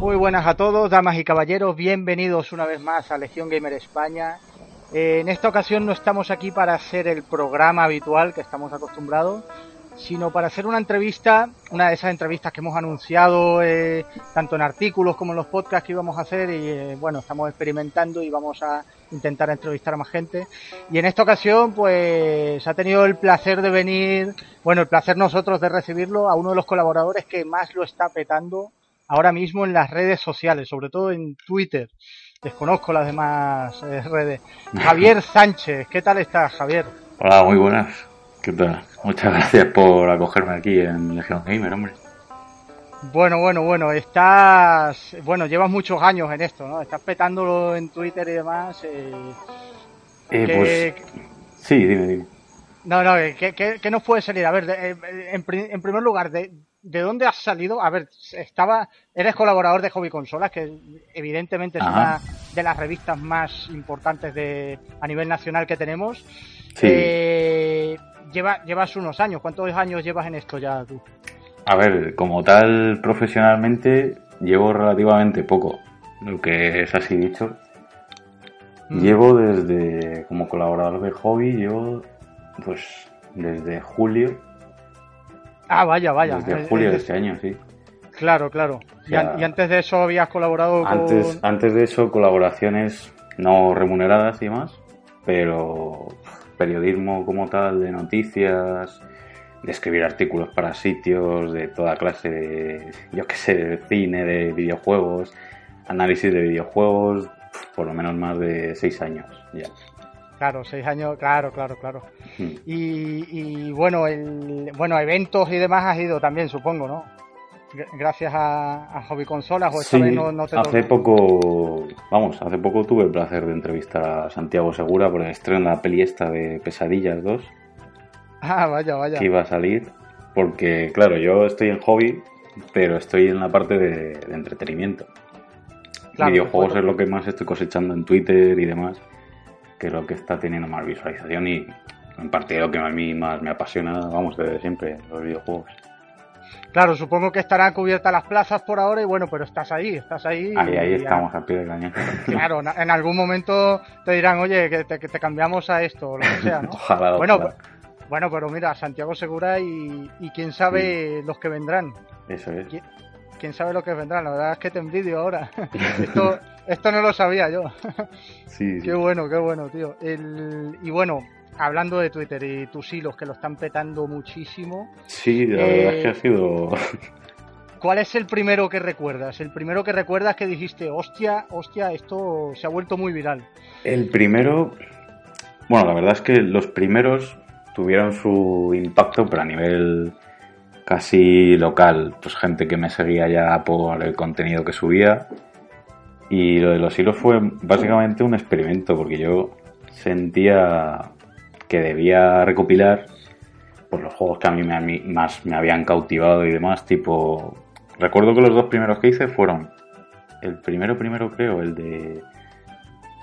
Muy buenas a todos, damas y caballeros, bienvenidos una vez más a Legión Gamer España. Eh, en esta ocasión no estamos aquí para hacer el programa habitual que estamos acostumbrados, sino para hacer una entrevista, una de esas entrevistas que hemos anunciado eh, tanto en artículos como en los podcasts que íbamos a hacer y eh, bueno, estamos experimentando y vamos a intentar entrevistar a más gente. Y en esta ocasión pues ha tenido el placer de venir, bueno, el placer nosotros de recibirlo a uno de los colaboradores que más lo está petando ahora mismo en las redes sociales, sobre todo en Twitter. Desconozco las demás eh, redes. Javier Sánchez, ¿qué tal estás, Javier? Hola, muy buenas. ¿Qué tal? Muchas gracias por acogerme aquí en Legion Gamer, hombre. Bueno, bueno, bueno, estás, bueno, llevas muchos años en esto, ¿no? Estás petándolo en Twitter y demás. Eh, Eh, ¿qué- pues sí, dime, dime. No, no, eh, ¿qué, qué, qué nos puede salir? A ver, de- eh, en, pri- en primer lugar, de, ¿de dónde has salido? A ver, estaba, eres colaborador de Hobby Consolas, que evidentemente es Ajá. una de las revistas más importantes de, a nivel nacional que tenemos. Sí. Eh, lleva, llevas unos años, ¿cuántos años llevas en esto ya tú? A ver, como tal, profesionalmente llevo relativamente poco, lo que es así dicho. Mm. Llevo desde, como colaborador de hobby, llevo pues desde julio, Ah, vaya, vaya. desde julio de este año, sí. Claro, claro. Y, sea, an- y antes de eso habías colaborado Antes, con... antes de eso, colaboraciones no remuneradas y demás, pero periodismo como tal, de noticias, de escribir artículos para sitios de toda clase, de, yo qué sé, de cine, de videojuegos, análisis de videojuegos, por lo menos más de seis años ya. Claro, seis años, claro, claro, claro. Mm. Y, y bueno, el, bueno, eventos y demás has ido también, supongo, ¿no? Gr- Gracias a, a Hobby Consolas o esta Sí, vez no, no te hace poco, vamos, hace poco tuve el placer de entrevistar a Santiago Segura por el estreno de la peli esta de Pesadillas 2. Ah, vaya, vaya. que iba a salir, porque claro, yo estoy en hobby, pero estoy en la parte de, de entretenimiento. Claro, Videojuegos es lo que más estoy cosechando en Twitter y demás, que es lo que está teniendo más visualización y en parte lo que a mí más me apasiona, vamos, desde siempre, los videojuegos. Claro, supongo que estarán cubiertas las plazas por ahora y bueno, pero estás ahí, estás ahí. Ahí, ahí estamos, al pie del cañón. Claro, en- algún momento te dirán, oye, que te, que te cambiamos a esto, o lo que sea, ¿no? Ojalá, Bueno, ojalá. Bueno, pero mira, Santiago Segura y, y quién sabe los que vendrán. Eso es. ¿Qui- quién sabe lo que vendrán. La verdad es que te envidio ahora. esto, esto no lo sabía yo. Sí, sí. qué bueno, qué bueno, tío. El, y bueno, hablando de Twitter y tus hilos que lo están petando muchísimo, Sí, la Eh, verdad es que ha sido... ¿cuál es el primero que recuerdas? El primero que recuerdas que dijiste, hostia, hostia, esto se ha vuelto muy viral. El primero, bueno, la verdad es que los primeros tuvieron su impacto, pero a nivel casi local, pues gente que me seguía ya por el contenido que subía. Y lo de los hilos fue básicamente un experimento, porque yo sentía que debía recopilar por los juegos que a mí me- más me habían cautivado y demás, tipo... Recuerdo que los dos primeros que hice fueron... El primero, primero creo, el de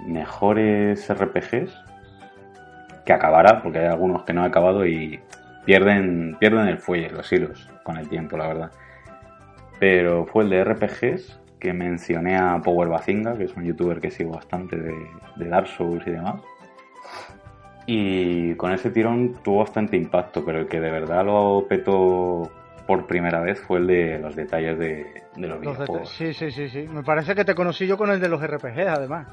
mejores RPGs que acabará, porque hay algunos que no he acabado y pierden, pierden el fuelle, los hilos, con el tiempo, la verdad. Pero fue el de RPGs que mencioné a Power Bazinga, que es un youtuber que sigo bastante de Dark Souls y demás. Y con ese tirón tuvo bastante impacto, pero el que de verdad lo petó por primera vez fue el de los detalles de, de los Los de- videojuegos. sí, sí, sí, sí. Me parece que te conocí yo con el de los RPGs, además.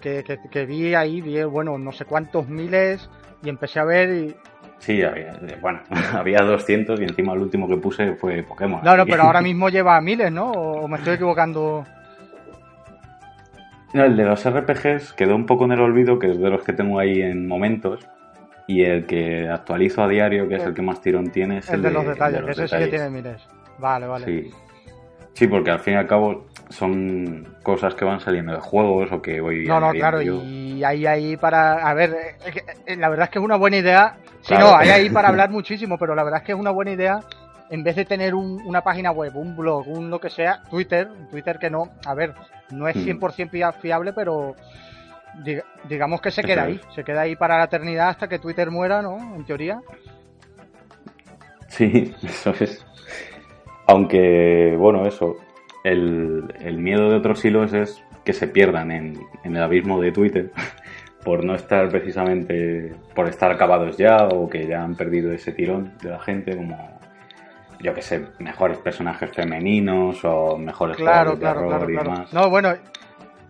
Que, que, que vi ahí, vi, bueno, no sé cuántos miles y empecé a ver y... Sí, había, bueno, había 200 y encima el último que puse fue Pokémon. No, no, así pero ahora mismo lleva miles, ¿no? ¿O me estoy equivocando? No, el de los RPGs quedó un poco en el olvido, que es de los que tengo ahí en momentos. y el que actualizo a diario, que es el que más tirón tiene, es el, de, los detalles, que ese sí que tiene miles. Vale, vale. Sí. sí, porque al fin y al cabo son cosas que van saliendo de juegos o que voy No, no, claro, y hay ahí para... A ver, eh, la verdad es que es una buena idea. Sí, no, hay ahí para hablar muchísimo, pero la verdad es que es una buena idea en vez de tener una página web, un blog, un lo que sea, Twitter, Twitter que no, a ver, no es 100% hmm. fiable, pero digamos que se queda ahí, se queda ahí para la eternidad hasta que Twitter muera, ¿no? En teoría. Sí, eso es. Aunque, bueno, eso, el, miedo de otros hilos es que se pierdan en, en, el abismo de Twitter por no estar precisamente, por estar acabados ya o que ya han perdido ese tirón de la gente, como, yo que sé, mejores personajes femeninos o mejores claro, claro, claro, claro. No, bueno,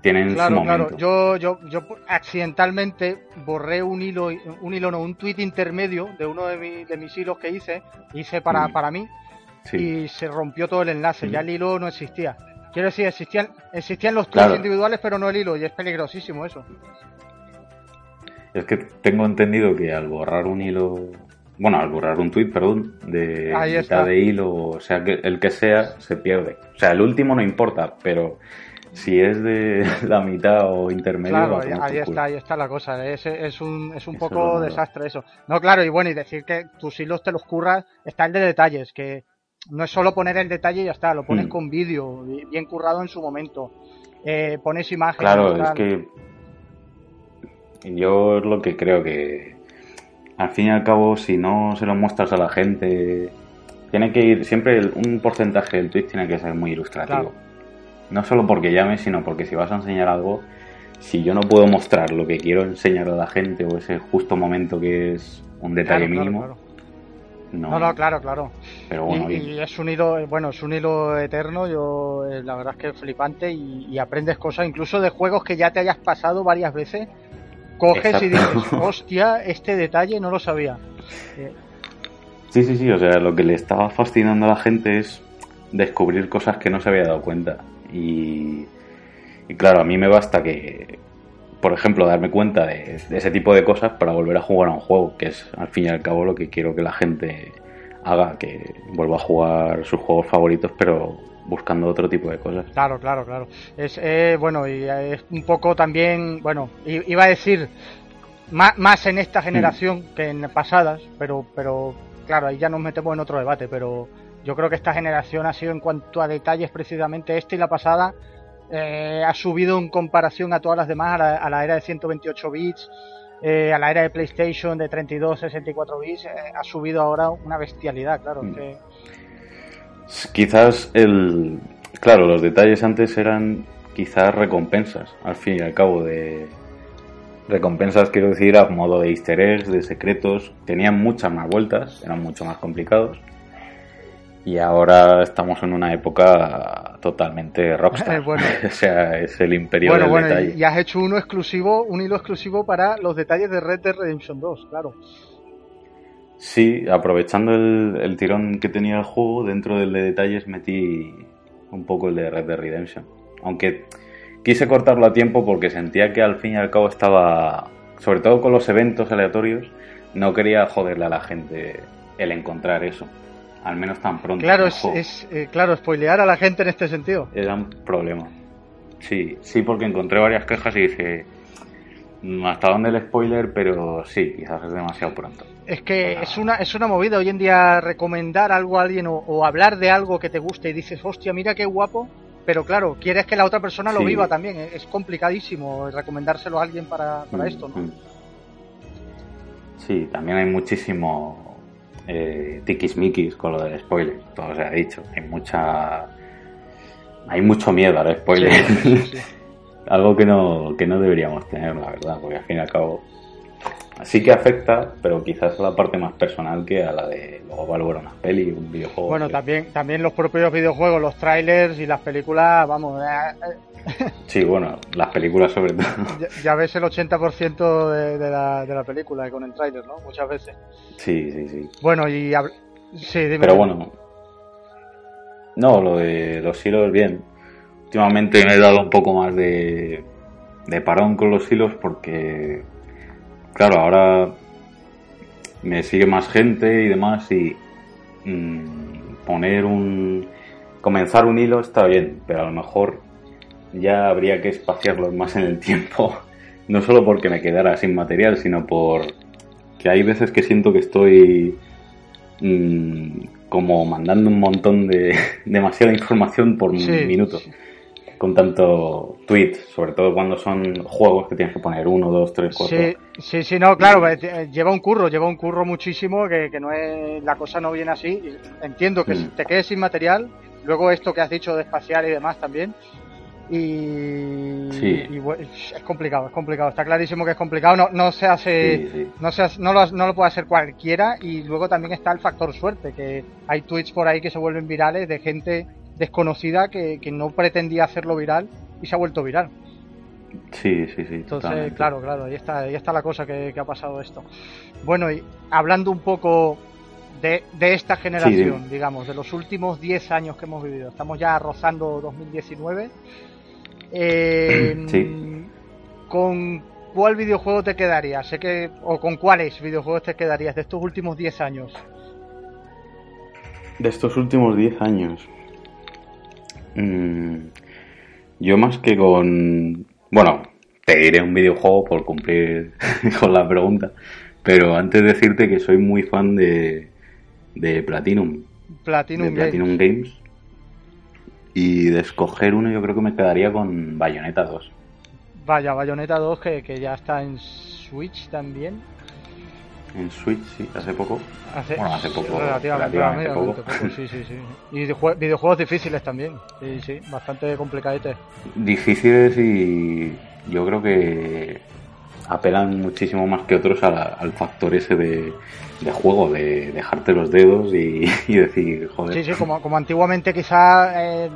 tienen claro, Claro, yo, yo, yo accidentalmente borré un hilo, un hilo no, un tweet intermedio de uno de, de mis hilos que hice, hice para, mm. para mí, y se rompió todo el enlace, ya el hilo no existía. Quiero decir, existían, existían los tweets individuales, pero no el hilo, y es peligrosísimo eso. Es que tengo entendido que al borrar un hilo, bueno, al borrar un tweet, perdón, de mitad de hilo, o sea, que el que sea, se pierde. O sea, el último no importa, pero si es de la mitad o intermedio. Claro, ahí, está, ahí está la cosa. Es, es un, es un poco desastre eso. No, claro, y bueno, y decir que tus hilos te los curras, está el de detalles, que no es solo poner el detalle y ya está, lo pones mm. con vídeo, bien currado en su momento. Eh, pones imágenes. Claro, es que yo es lo que creo que al fin y al cabo, si no se lo muestras a la gente, tiene que ir, siempre un porcentaje del tweet tiene que ser muy ilustrativo. No solo porque llame, sino porque si vas a enseñar algo, si yo no puedo mostrar lo que quiero enseñar a la gente o ese justo momento que es un detalle mínimo. No, no, claro, claro. Pero bueno, y, es un hilo, bueno, es un hilo eterno. Yo, eh, la verdad es que es flipante y, aprendes cosas, incluso de juegos que ya te hayas pasado varias veces. Coges y dices, hostia, este detalle no lo sabía. Eh, sí, sí, sí. O sea, lo que le estaba fascinando a la gente es descubrir cosas que no se había dado cuenta. Y, claro, a mí me basta que, por ejemplo, darme cuenta de, ese tipo de cosas para volver a jugar a un juego, que es al fin y al cabo lo que quiero que la gente haga, que vuelva a jugar sus juegos favoritos, pero buscando otro tipo de cosas. Claro, claro, claro. Es eh, bueno y es un poco también, bueno, iba a decir más, más en esta generación que en pasadas, pero pero claro, ahí ya nos metemos en otro debate, pero yo creo que esta generación ha sido en cuanto a detalles precisamente este y la pasada eh, ha subido en comparación a todas las demás a la, era de 128 bits eh, a la era de PlayStation de 32 64 bits eh, ha subido ahora una bestialidad claro mm. Quizás el claro los detalles antes eran quizás recompensas al fin y al cabo de recompensas quiero decir a modo de easter eggs de secretos tenían muchas más vueltas eran mucho más complicados y ahora estamos en una época totalmente rockstar. bueno. o sea, es el imperio del bueno, detalle. Y has hecho uno exclusivo, un hilo exclusivo para los detalles de Red Dead Redemption 2, claro. Sí, aprovechando el, tirón que tenía el juego, dentro del de detalles metí un poco el de Red Dead Redemption. Aunque quise cortarlo a tiempo porque sentía que al fin y al cabo estaba, sobre todo con los eventos aleatorios, no quería joderle a la gente el encontrar eso al menos tan pronto. Claro, es, eh, claro, spoilear a la gente en este sentido. Era un problema. Sí, sí, porque encontré varias quejas y dije, hasta dónde el spoiler, pero sí, quizás es demasiado pronto. Es que es una es una movida hoy en día recomendar algo a alguien o, hablar de algo que te guste y dices, hostia, mira qué guapo, pero claro, quieres que la otra persona lo viva también. Es complicadísimo recomendárselo a alguien para, para mm, esto, ¿no? Mm. Sí, también hay muchísimo eh, tiquismiquis con lo del spoiler, todo se ha dicho. Hay mucha. Hay mucho miedo al spoiler. Algo que no, que no deberíamos tener, la verdad, porque al fin y al cabo. Sí que afecta, pero quizás a la parte más personal que a la de luego valorar una peli, un videojuego. Bueno, también, también los propios videojuegos, los trailers y las películas, vamos, eh, Sí, bueno, las películas sobre todo. Ya, ves el 80% de, de, la, de la película con el tráiler, ¿no? Muchas veces. Sí, sí, sí. Bueno, y... Sí, dime. Pero bueno. No, lo de los hilos, bien. Últimamente me he dado un poco más de, de parón con los hilos porque, claro, ahora me sigue más gente y demás y mm, poner un... comenzar un hilo está bien, pero a lo mejor ya habría que espaciarlo más en el tiempo, no solo porque me quedara sin material, sino por que hay veces que siento que estoy mm, como mandando un montón de demasiada información por minuto con tanto tweet, sobre todo cuando son juegos que tienes que poner uno, dos, tres, cuatro. Sí, sí, sí, no, claro, eh, lleva un curro, lleva un curro muchísimo, que, no es, la cosa no viene así. Entiendo que mm. te quedes sin material, luego esto que has dicho de espacial y demás también. Y, sí. es complicado, es complicado, está clarísimo que es complicado, no, no se hace, no se no, lo, no lo puede hacer cualquiera y luego también está el factor suerte, que hay tweets por ahí que se vuelven virales de gente desconocida que, no pretendía hacerlo viral y se ha vuelto viral. Sí, sí, sí. Entonces, claro, claro, ahí está, ahí está la cosa que, ha pasado esto. Bueno, y hablando un poco de, esta generación, digamos, de los últimos 10 años que hemos vivido, estamos ya rozando 2019. Eh, sí. ¿Con cuál videojuego te quedarías? Sé que, o con cuáles videojuegos te quedarías de estos últimos 10 años. De estos últimos 10 años. Mm, yo más que con... Bueno, te diré un videojuego por cumplir con la pregunta, pero antes de decirte que soy muy fan de, de Platinum. Platinum, Platinum Games. Y de escoger uno yo creo que me quedaría con Bayonetta 2. Vaya, Bayonetta 2 que, que ya está en Switch también. En Switch, sí, hace poco. Hace, bueno, hace poco. Relativamente, poco. Sí, sí, sí. Y videojuegos difíciles también. Sí, sí, bastante complicadetes. Difíciles y yo creo que apelan muchísimo más que otros al factor ese de, de juego, de dejarte los dedos y, decir, joder. Sí, sí, como, como antiguamente quizá eh,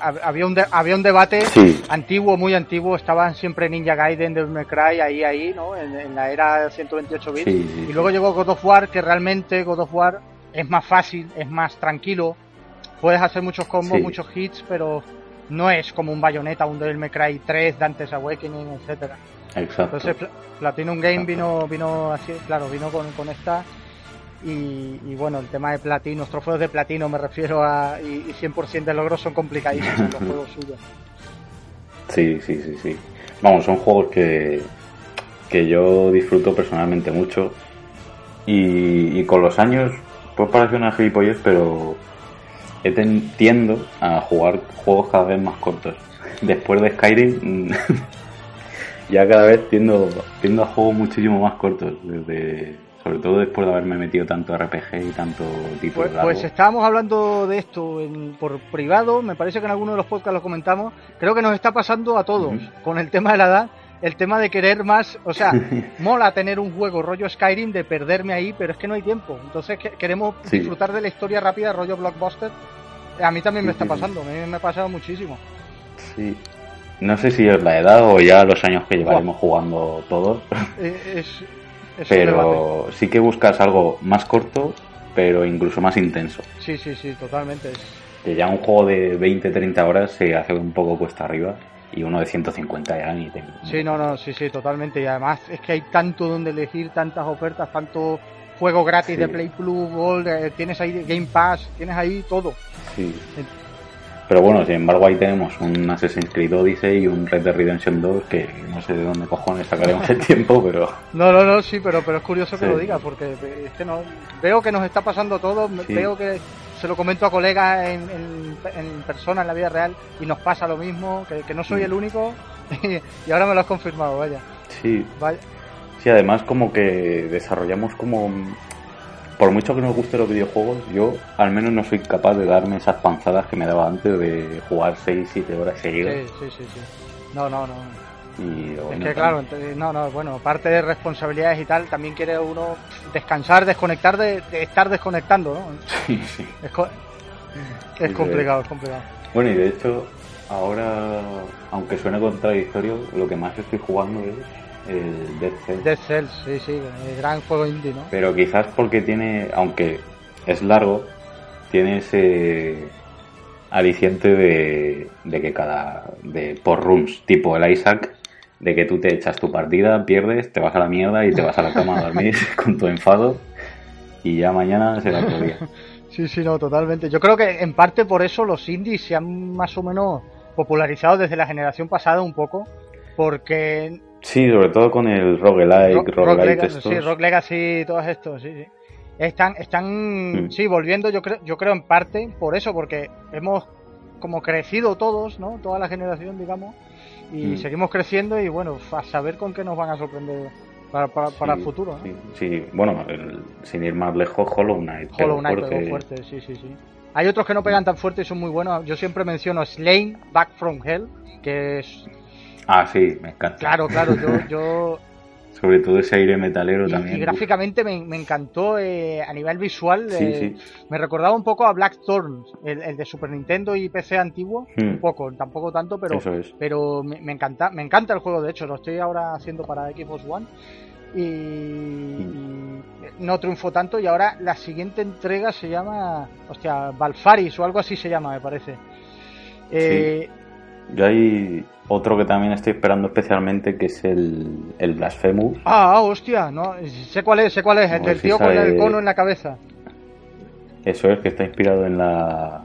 había un, había un debate antiguo, muy antiguo, estaban siempre Ninja Gaiden, Devil May Cry, ahí, ahí, ¿no? En, la era 128 bits. y luego llegó God of War, que realmente God of War es más fácil, es más tranquilo. Puedes hacer muchos combos, muchos hits, pero no es como un Bayonetta, un Devil May Cry 3, Dante's Awakening, etcétera. Exacto. Entonces Platinum Game vino, vino así, claro, vino con, con esta y, bueno, el tema de platino, los trofeos de platino me refiero a. y, 100% de logros son complicadísimos los juegos suyos. Sí, sí, sí, sí. Vamos, son juegos que, que yo disfruto personalmente mucho. Y, con los años, pues parece una gilipollez, pero he tiendo a jugar juegos cada vez más cortos. Después de Skyrim, ya cada vez tiendo, tiendo a juegos muchísimo más cortos. Desde sobre todo después de haberme metido tanto RPG y tanto tipo pues, pues, estábamos hablando de esto por privado, me parece que en alguno de los podcasts lo comentamos, creo que nos está pasando a todos con el tema de la edad, el tema de querer más, o sea, mola tener un juego rollo Skyrim de perderme ahí, pero es que no hay tiempo, entonces queremos disfrutar de la historia rápida rollo blockbuster, a mí también me está pasando, mí me ha pasado muchísimo. Sí, no sé si es la edad o ya los años que llevaremos jugando todos. Eh, es, pero sí que buscas algo más corto, pero incluso más intenso. Sí, sí, sí, totalmente. Que ya un juego de 20, 30 horas se hace un poco cuesta arriba y uno de 150 ya ni te... Sí, no, no, sí, sí, totalmente. Y además es que hay tanto donde elegir, tantas ofertas, tanto juego gratis de Play Plus, Gold, eh, tienes ahí Game Pass, tienes ahí todo. Sí. Pero bueno, sin embargo ahí tenemos un Assassin's Creed Odyssey y un Red Dead Redemption 2 que no sé de dónde cojones sacaremos el tiempo, pero... No, no, no, sí, pero, pero es curioso que lo diga porque este no, veo que nos está pasando todo, veo que se lo comento a colegas en, en, persona, en la vida real, y nos pasa lo mismo, que, no soy el único y, ahora me lo has confirmado, vaya. Sí. Vaya. Sí, además como que desarrollamos como por mucho que nos gusten los videojuegos, yo al menos no soy capaz de darme esas panzadas que me daba antes de jugar 6, 7 horas seguidas. Sí, sí, sí, sí. No, no, no. es que claro, no, no, bueno, parte de responsabilidades y tal, también quiere uno descansar, desconectar de, estar desconectando, ¿no? Sí, sí. Es, complicado, es complicado. Bueno, y de hecho, ahora, aunque suene contradictorio, lo que más estoy jugando es el Dead Cells. Dead Cells, sí, sí, el gran juego indie, ¿no? Pero quizás porque tiene, aunque es largo, tiene ese aliciente de, de que cada, de por rooms, tipo el Isaac, de que tú te echas tu partida, pierdes, te vas a la mierda y te vas a la cama a dormir con tu enfado y ya mañana será otro día. sí, sí, no, totalmente. Yo creo que en parte por eso los indies se han más o menos popularizado desde la generación pasada un poco, porque... Sí, sobre todo con el roguelike, rock, Legacy, Sí, Rock Legacy, todos estos, sí, sí. Están, están, mm. sí, volviendo yo creo, yo creo en parte por eso, porque hemos como crecido todos, ¿no? Toda la generación, digamos, y mm. seguimos creciendo y bueno, a saber con qué nos van a sorprender para, para, el futuro. Sí, bueno, sin ir más lejos, Hollow Knight. Hollow Knight pegó fuerte, sí, sí, sí. Hay otros que no pegan tan fuerte y son muy buenos. Yo siempre menciono Slain Back from Hell, que es... Ah, sí, me encanta. Claro, claro, yo... yo... Sobre todo ese aire metalero también. Y gráficamente me, encantó eh, a nivel visual. Eh, me recordaba un poco a Blackthorn, el, el de Super Nintendo y PC antiguo. Hmm. Un poco, tampoco tanto, pero, pero me, me, encanta, me encanta el juego. De hecho, lo estoy ahora haciendo para Xbox One y, no triunfó tanto y ahora la siguiente entrega se llama, hostia, Balfaris o algo así se llama, me parece. Eh, Yo hay otro que también estoy esperando especialmente que es el, el Blasphemous. Ah, hostia, no, sé cuál es, sé cuál es, el tío con el cono en la cabeza. Eso es, que está inspirado en la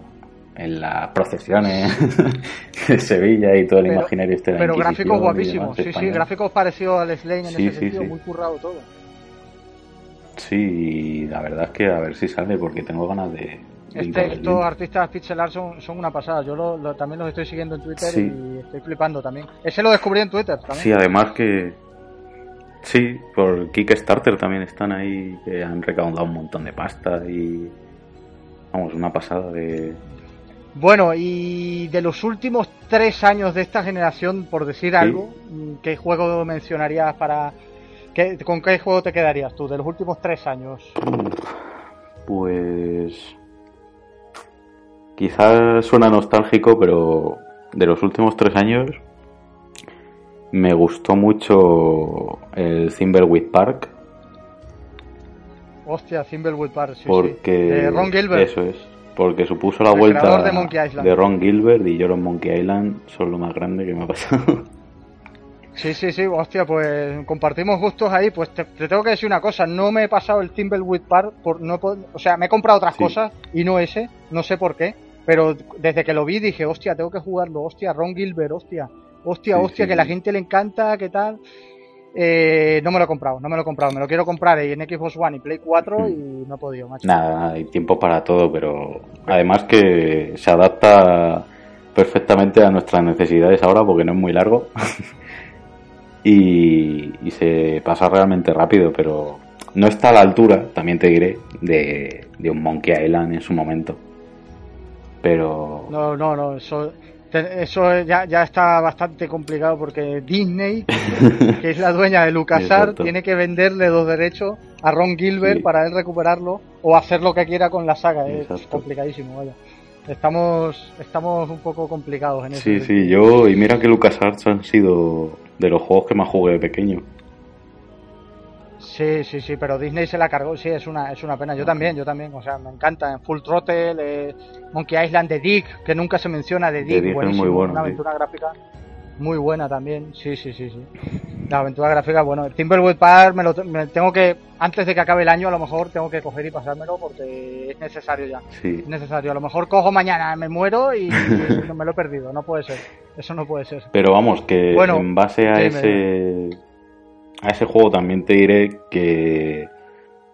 en las procesiones de Sevilla y todo el imaginario este Pero gráficos guapísimos, sí, sí, gráficos parecidos al Slane en ese sentido, muy currado todo. Sí, la verdad es que a ver si sale porque tengo ganas de... este, estos artistas pixel art son, son, una pasada, yo lo, también los estoy siguiendo en Twitter y estoy flipando también. Ese lo descubrí en Twitter también. Sí, además que... Sí, por Kickstarter también están ahí, que han recaudado un montón de pasta y... Vamos, una pasada de, bueno, y de los últimos tres años de esta generación, por decir algo, ¿qué juego mencionarías para... Qué, ¿Con qué juego te quedarías tú de los últimos tres años? Pues... Quizás suena nostálgico, pero de los últimos tres años me gustó mucho el Thimbleweed Park. Hostia, Thimbleweed Park, sí, Porque... De Ron Gilbert. Eso es porque supuso la vuelta de, Ron Gilbert y yo en Monkey Island son lo más grande que me ha pasado. Sí, sí, sí, hostia, pues compartimos gustos ahí. Pues te, tengo que decir una cosa, no me he pasado el Thimbleweed Park, por, no, o sea, me he comprado otras cosas y no ese, no sé por qué, pero desde que lo vi dije, hostia, tengo que jugarlo, hostia, Ron Gilbert, hostia, hostia, hostia, que la gente le encanta, qué tal. Eh, no me lo he comprado, no me lo he comprado. Me lo quiero comprar en Xbox One y Play 4 hmm. y no he podido, macho. Nada, hay tiempo para todo, pero además que se adapta perfectamente a nuestras necesidades ahora porque no es muy largo y, se pasa realmente rápido, pero no está a la altura, también te diré, de, de un Monkey Island en su momento. Pero... No, no, no, eso eso ya, ya está bastante complicado porque Disney, que es la dueña de LucasArts, tiene que venderle los derechos a Ron Gilbert para él recuperarlo o hacer lo que quiera con la saga. Es complicadísimo, vaya. Estamos, estamos un poco complicados en eso. Sí, sí, yo, y mira que LucasArts han sido de los juegos que más jugué de pequeño. Sí, sí, sí, pero Disney se la cargó, sí, es una, es una pena. Yo también, yo también, o sea, me encanta. En Full Throttle, eh, Monkey Island de Dick, que nunca se menciona de Dick, Dick buenísimo, muy una aventura gráfica muy buena también, sí, sí, sí, sí. La aventura gráfica, bueno, el Timberwood Park me lo tengo que, antes de que acabe el año, a lo mejor tengo que coger y pasármelo porque es necesario ya. Sí. Es necesario. A lo mejor cojo mañana, me muero y, no me lo he perdido. No puede ser. Eso no puede ser. Pero vamos, que en base a ese a ese juego también te diré que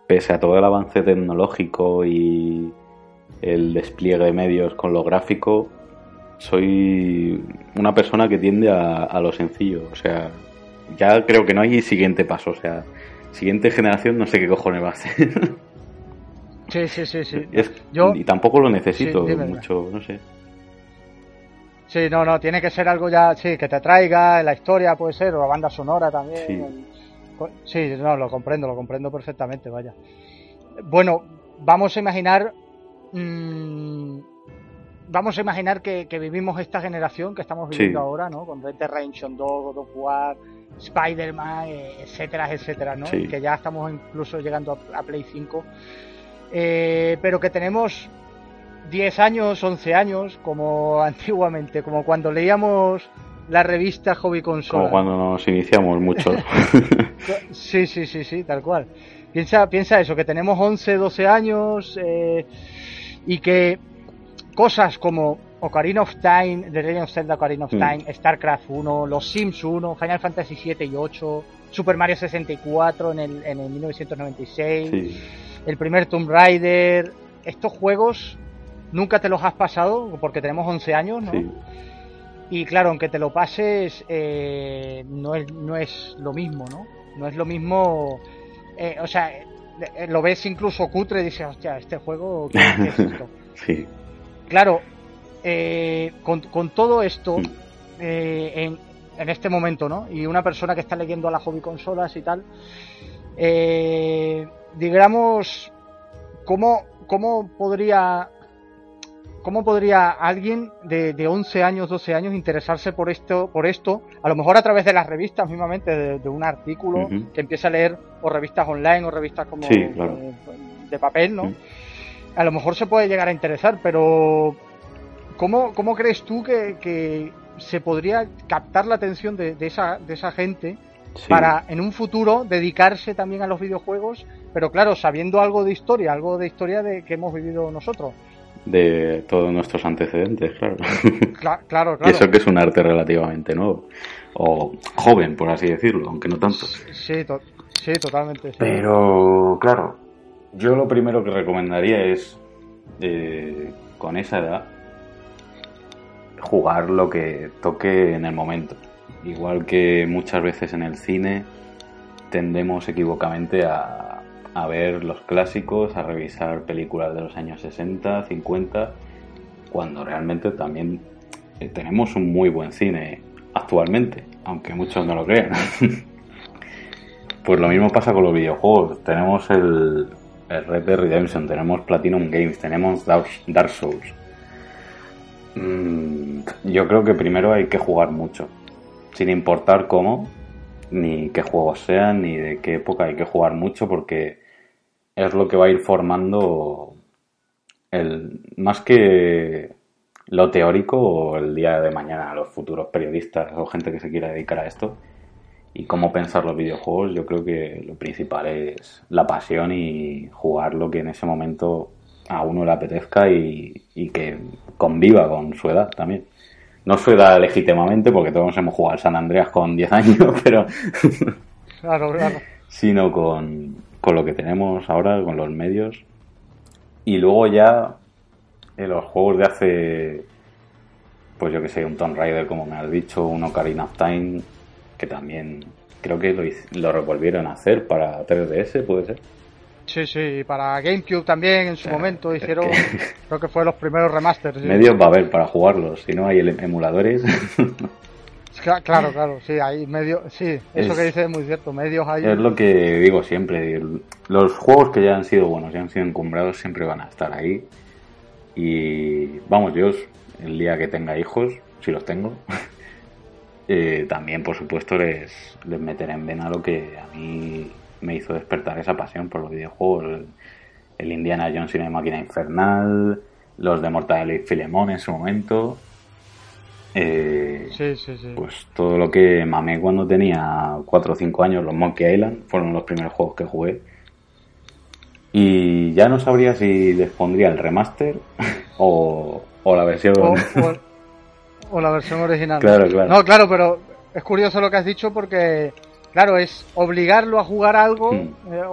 pese a todo el avance tecnológico y el despliegue de medios con lo gráfico, soy una persona que tiende a, lo sencillo. O sea, ya creo que no hay siguiente paso. O sea, siguiente generación no sé qué cojones va a hacer. Sí, sí, sí, sí. Y tampoco lo necesito mucho, no sé. Sí, no, no, tiene que ser algo ya, sí, que te traiga, la historia puede ser, o la banda sonora también. Sí, no, lo comprendo, lo comprendo perfectamente, vaya. Bueno, vamos a imaginar. Mmm, vamos a imaginar que, vivimos esta generación que estamos viviendo ahora, ¿no? Con Red Dead Redemption 2, God of War, Spider-Man, eh, etcétera, etcétera, ¿no? Que ya estamos incluso llegando a, Play 5. Eh, pero que tenemos 10 años, 11 años, como antiguamente, como cuando leíamos la revista Hobby Consola. Como cuando nos iniciamos mucho. sí, sí, sí, sí, tal cual. piensa, piensa eso, que tenemos 11, 12 años eh, y que cosas como Ocarina of Time, The Legend of Zelda Ocarina of mm. Time, StarCraft 1, Los Sims 1, Final Fantasy 7 y 8, Super Mario 64 en el, en el 1996, el primer Tomb Raider, estos juegos nunca te los has pasado porque tenemos 11 años, ¿no? Y claro, aunque te lo pases, eh, no, es, no es lo mismo, ¿no? No es lo mismo, eh, o sea, eh, lo ves incluso cutre y dices, hostia, este juego, ¿qué, es esto? sí. Claro, con, con, todo esto, mm. en, en este momento, ¿no? Y una persona que está leyendo a las hobby consolas y tal, digamos, ¿cómo, ¿cómo podría ¿Cómo podría alguien de, de, 11 años, 12 años interesarse por esto, por esto? A lo mejor a través de las revistas, mismamente, de, un artículo que empieza a leer, o revistas online, o revistas como de, papel, ¿no? A lo mejor se puede llegar a interesar, pero ¿cómo, cómo crees tú que, se podría captar la atención de, esa, de esa gente para en un futuro dedicarse también a los videojuegos, pero claro, sabiendo algo de historia, algo de historia de que hemos vivido nosotros? De todos nuestros antecedentes, claro. claro, claro, Y eso que es un arte relativamente nuevo. O joven, por así decirlo, aunque no tanto. Sí, sí totalmente. Pero, claro, yo lo primero que recomendaría es, eh, con esa edad, jugar lo que toque en el momento. Igual que muchas veces en el cine tendemos equivocamente a a ver los clásicos, a revisar películas de los años 60, 50, cuando realmente también eh, tenemos un muy buen cine actualmente, aunque muchos no lo crean. pues lo mismo pasa con los videojuegos. Tenemos el, Red Dead Redemption, tenemos Platinum Games, tenemos Dark, Souls. Mm, yo creo que primero hay que jugar mucho, sin importar cómo, ni qué juegos sean, ni de qué época hay que jugar mucho porque es lo que va a ir formando el más que lo teórico o el día de mañana los futuros periodistas o gente que se quiera dedicar a esto y cómo pensar los videojuegos, yo creo que lo principal es la pasión y jugar lo que en ese momento a uno le apetezca y, y que conviva con su edad también no su edad legítimamente, porque todos hemos jugado al San Andreas con 10 años, pero. claro, claro. Sino con, con lo que tenemos ahora, con los medios. Y luego ya en los juegos de hace, pues yo que sé, un Tomb Raider, como me has dicho, un Ocarina of Time, que también creo que lo, lo revolvieron a hacer para 3DS, ¿puede ser? Sí, sí, para GameCube también en su momento hicieron, creo que fue los primeros remasters. Medios va a haber para jugarlos, si no hay emuladores. Claro, claro, sí, hay medios, sí, eso que dices es muy cierto, medios hay. Es lo que digo siempre, los juegos que ya han sido buenos, ya han sido encumbrados, siempre van a estar ahí. Y vamos, yo el día que tenga hijos, si los tengo, eh, también por supuesto les, les meteré en vena lo que a mí me hizo despertar esa pasión por los videojuegos. El, Indiana Jones y la máquina infernal, los de Mortal y Filemón en su momento. Eh, sí, sí, sí. Pues todo lo que mamé cuando tenía 4 o 5 años, los Monkey Island, fueron los primeros juegos que jugué. Y ya no sabría si les pondría el remaster o, o la versión. O, la versión original. Claro, claro. No, claro, pero es curioso lo que has dicho porque, claro, es obligarlo a jugar algo. Hmm. Eh,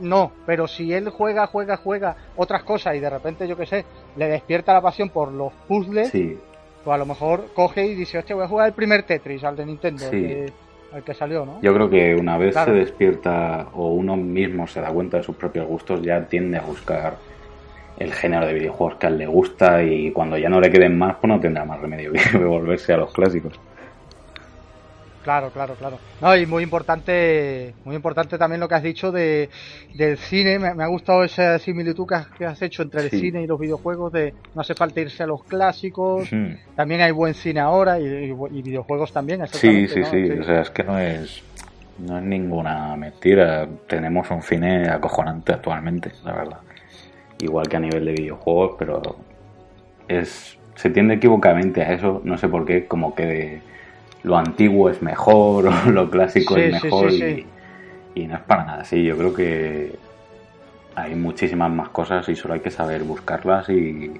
no, pero si él juega, juega, juega otras cosas y de repente, yo qué sé, le despierta la pasión por los puzzles. Sí pues a lo mejor coge y dice, hostia, voy a jugar el primer Tetris, al de Nintendo, el, que, salió, ¿no? Yo creo que una vez se despierta o uno mismo se da cuenta de sus propios gustos, ya tiende a buscar el género de videojuegos que a él le gusta y cuando ya no le queden más, pues no tendrá más remedio que volverse a los clásicos. Claro, claro, claro. No, y muy importante, muy importante también lo que has dicho de, del cine. Me, ha gustado esa similitud que has, hecho entre el cine y los videojuegos. De no hace falta irse a los clásicos. También hay buen cine ahora y, videojuegos también. Sí, sí, sí, O sea, es que no es, no es ninguna mentira. Tenemos un cine acojonante actualmente, la verdad. Igual que a nivel de videojuegos, pero es se tiende equivocadamente a eso. No sé por qué, como que lo antiguo es mejor o lo clásico es mejor Y no es para nada así, yo creo que hay muchísimas más cosas y solo hay que saber buscarlas y